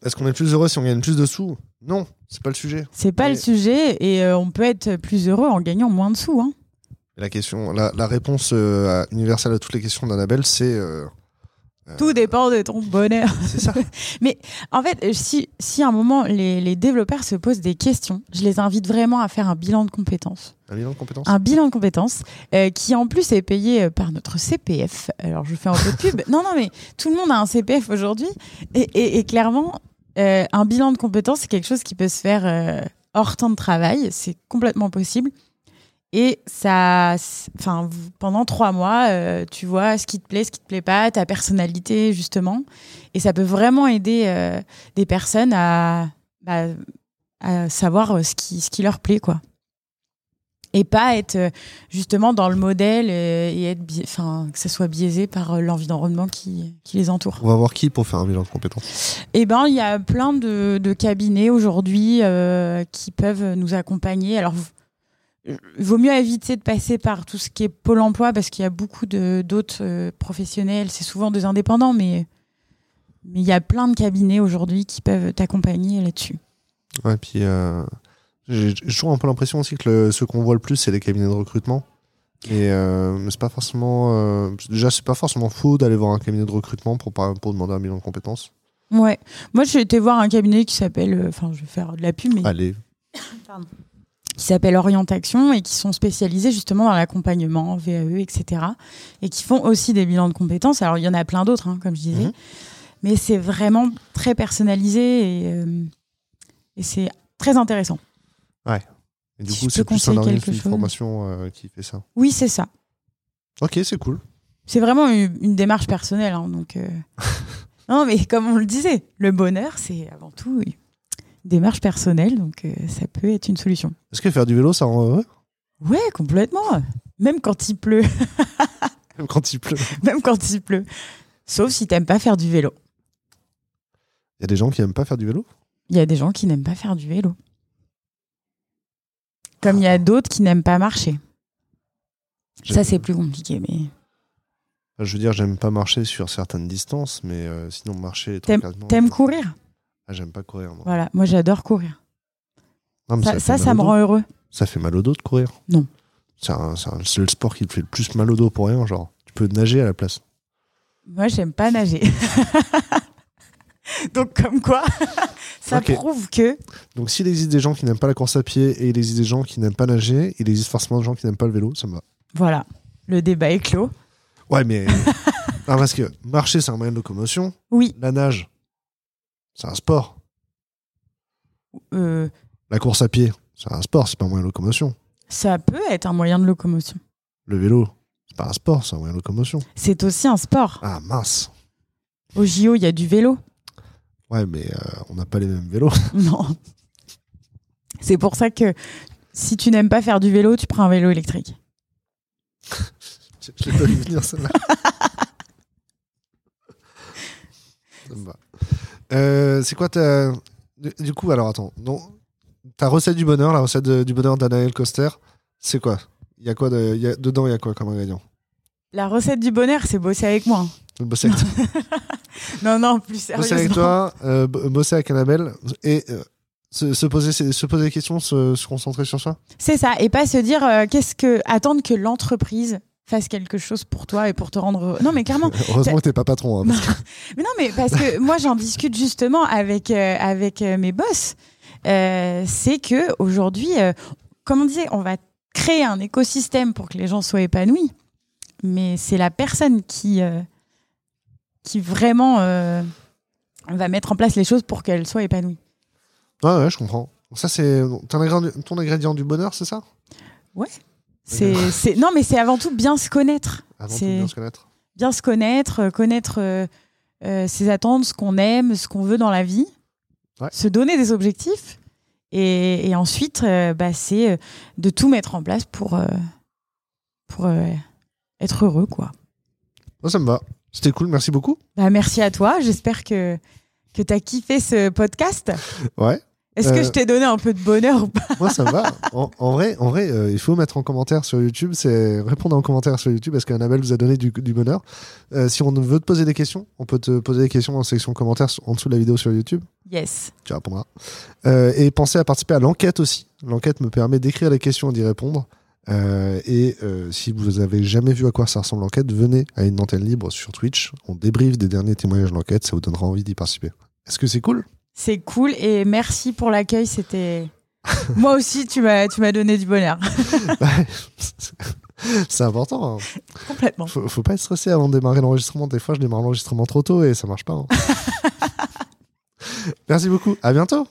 Est-ce qu'on est plus heureux si on gagne plus de sous? Non, c'est pas le sujet. C'est pas Mais- le sujet et euh, on peut être plus heureux en gagnant moins de sous. Hein. La question, la, la réponse euh, universelle à toutes les questions d'Annabelle, c'est euh, Tout dépend de ton bonheur. C'est ça. En fait, si, si à un moment les, les développeurs se posent des questions, je les invite vraiment à faire un bilan de compétences. Un bilan de compétences. Un bilan de compétences qui en plus est payé par notre CPF. Alors je fais un peu de pub. non, non, mais tout le monde a un CPF aujourd'hui. Et, et- et clairement, euh, un bilan de compétences, c'est quelque chose qui peut se faire euh, hors temps de travail. C'est complètement possible. Et ça, enfin, pendant trois mois, euh, tu vois ce qui te plaît, ce qui te plaît pas, ta personnalité justement, et ça peut vraiment aider des personnes à, bah, à savoir ce qui, ce qui leur plaît, quoi. Et pas être euh, justement dans le modèle euh, et être, enfin, que ça soit biaisé par euh, l'environnement qui, qui les entoure. On va voir qui pour faire un bilan de compétences. Eh ben, il y a plein de, de cabinets aujourd'hui euh, qui peuvent nous accompagner. Alors, vaut mieux éviter de passer par tout ce qui est Pôle emploi parce qu'il y a beaucoup de- d'autres professionnels. C'est souvent des indépendants, mais mais il y a plein de cabinets aujourd'hui qui peuvent t'accompagner là-dessus. Ouais, puis euh, j'ai toujours un peu l'impression aussi que le- ceux qu'on voit le plus, c'est les cabinets de recrutement. Et euh, mais c'est pas forcément. euh, déjà, c'est pas forcément faux d'aller voir un cabinet de recrutement pour, pour demander un bilan de compétences. Ouais. Moi, j'ai été voir un cabinet qui s'appelle, euh, enfin, je vais faire de la pub, mais Allez. qui s'appelle Orientation et qui sont spécialisés justement dans l'accompagnement, VAE, etc. Et qui font aussi des bilans de compétences. Alors, il y en a plein d'autres, hein, comme je disais. Mhm. Mais c'est vraiment très personnalisé et, euh, et c'est très intéressant. Et du Si coup, c'est plus un organisme chose. formation euh, qui fait ça. Oui, c'est ça. Ok, c'est cool. C'est vraiment une, une démarche personnelle. hein, donc, euh, non, mais comme on le disait, le bonheur, c'est avant tout une démarche personnelle. Donc, euh, ça peut être une solution. Est-ce que faire du vélo, ça rend heureux? Ouais, complètement. Même quand il pleut. Même quand il pleut. Même quand il pleut. Sauf si t'aimes pas faire du vélo. Il y a des gens qui aiment pas faire du vélo? Il y a des gens qui n'aiment pas faire du vélo. Comme il y a d'autres qui n'aiment pas marcher. Ça, c'est plus compliqué. Mais Je veux dire, j'aime pas marcher sur certaines distances, mais euh, sinon, marcher T'aimes- courir? Ah, j'aime pas courir. non. Voilà, moi j'adore courir. Non, Ça, ça, ça au me rend heureux. Ça fait mal au dos de courir Non. C'est un- c'est un- c'est le sport qui te fait le plus mal au dos pour rien, genre. Tu peux nager à la place. Moi, j'aime pas nager. Donc, comme quoi, ça prouve que. Donc s'il existe des gens qui n'aiment pas la course à pied et il existe des gens qui n'aiment pas nager, il existe forcément des gens qui n'aiment pas le vélo, ça me va. Voilà, le débat est clos. Ouais, mais... non, parce que marcher, c'est un moyen de locomotion. Oui, La nage, c'est un sport. euh, La course à pied, c'est un sport, c'est pas un moyen de locomotion. ça peut être un moyen de locomotion. Le vélo, c'est pas un sport, c'est un moyen de locomotion. C'est aussi un sport. Ah mince. Au JO, il y a du vélo. Ouais, mais euh, on n'a pas les mêmes vélos. Non. C'est pour ça que si tu n'aimes pas faire du vélo, tu prends un vélo électrique. je je l'ai pas vu venir celle-là. Ça me va. Euh, c'est quoi ta. Du du coup, alors attends. Non, ta recette du bonheur, la recette de- du bonheur d'Anaël Coster, c'est quoi? Il y a quoi de- il y a- Dedans, il y a quoi comme ingrédient? La recette du bonheur, c'est bosser avec moi. hein. Bosser avec, Non, non, plus bosser avec sérieusement. toi, euh, bosser avec Annabelle et euh, se, se poser, se poser des questions, se, se concentrer sur soi. C'est ça, et pas se dire euh, qu'est-ce que attendre que l'entreprise fasse quelque chose pour toi et pour te rendre. Non, mais clairement. Heureusement que t'es pas patron. hein, que- Mais non, mais parce que moi j'en discute justement avec euh, avec mes boss. C'est que aujourd'hui, comme on disait, on va créer un écosystème pour que les gens soient épanouis, mais c'est la personne qui qui vraiment euh, va mettre en place les choses pour qu'elle soit épanouie. Ouais, ouais, je comprends. Ça, c'est ton ingrédient, ton ingrédient du bonheur, c'est ça? C'est c'est non, mais c'est avant tout bien se connaître. Avant tout, bien se connaître. bien se connaître, euh, connaître euh, euh, ses attentes, ce qu'on aime, ce qu'on veut dans la vie, Ouais. se donner des objectifs. Et, et ensuite, euh, bah, c'est de tout mettre en place pour, pour être heureux. Quoi. Moi, ça me va. C'était cool, merci beaucoup. Bah, merci à toi. J'espère que, que tu as kiffé ce podcast. Ouais. Est-ce que Euh, je t'ai donné un peu de bonheur ou pas Moi, ça va. En, en vrai, en vrai euh, il faut mettre en commentaire sur YouTube. C'est répondre en commentaire sur YouTube parce qu'Annabelle vous a donné du, du bonheur. Euh, si on veut te poser des questions, on peut te poser des questions en section commentaires en dessous de la vidéo sur YouTube. Yes. Tu répondras. Et pensez à participer à l'enquête aussi. L'enquête me permet d'écrire les questions et d'y répondre. Euh, et euh, si vous avez jamais vu à quoi ça ressemble l'enquête, venez à une antenne libre sur Twitch. On débriefe des derniers témoignages de l'enquête. Ça vous donnera envie d'y participer. Est-ce que c'est cool? C'est cool et merci pour l'accueil. C'était. Moi aussi, tu m'as tu m'as donné du bonheur. C'est important. hein. Complètement. Faut, faut pas être stressé avant de démarrer l'enregistrement. Des fois, je démarre l'enregistrement trop tôt et ça marche pas. hein. Merci beaucoup. À bientôt.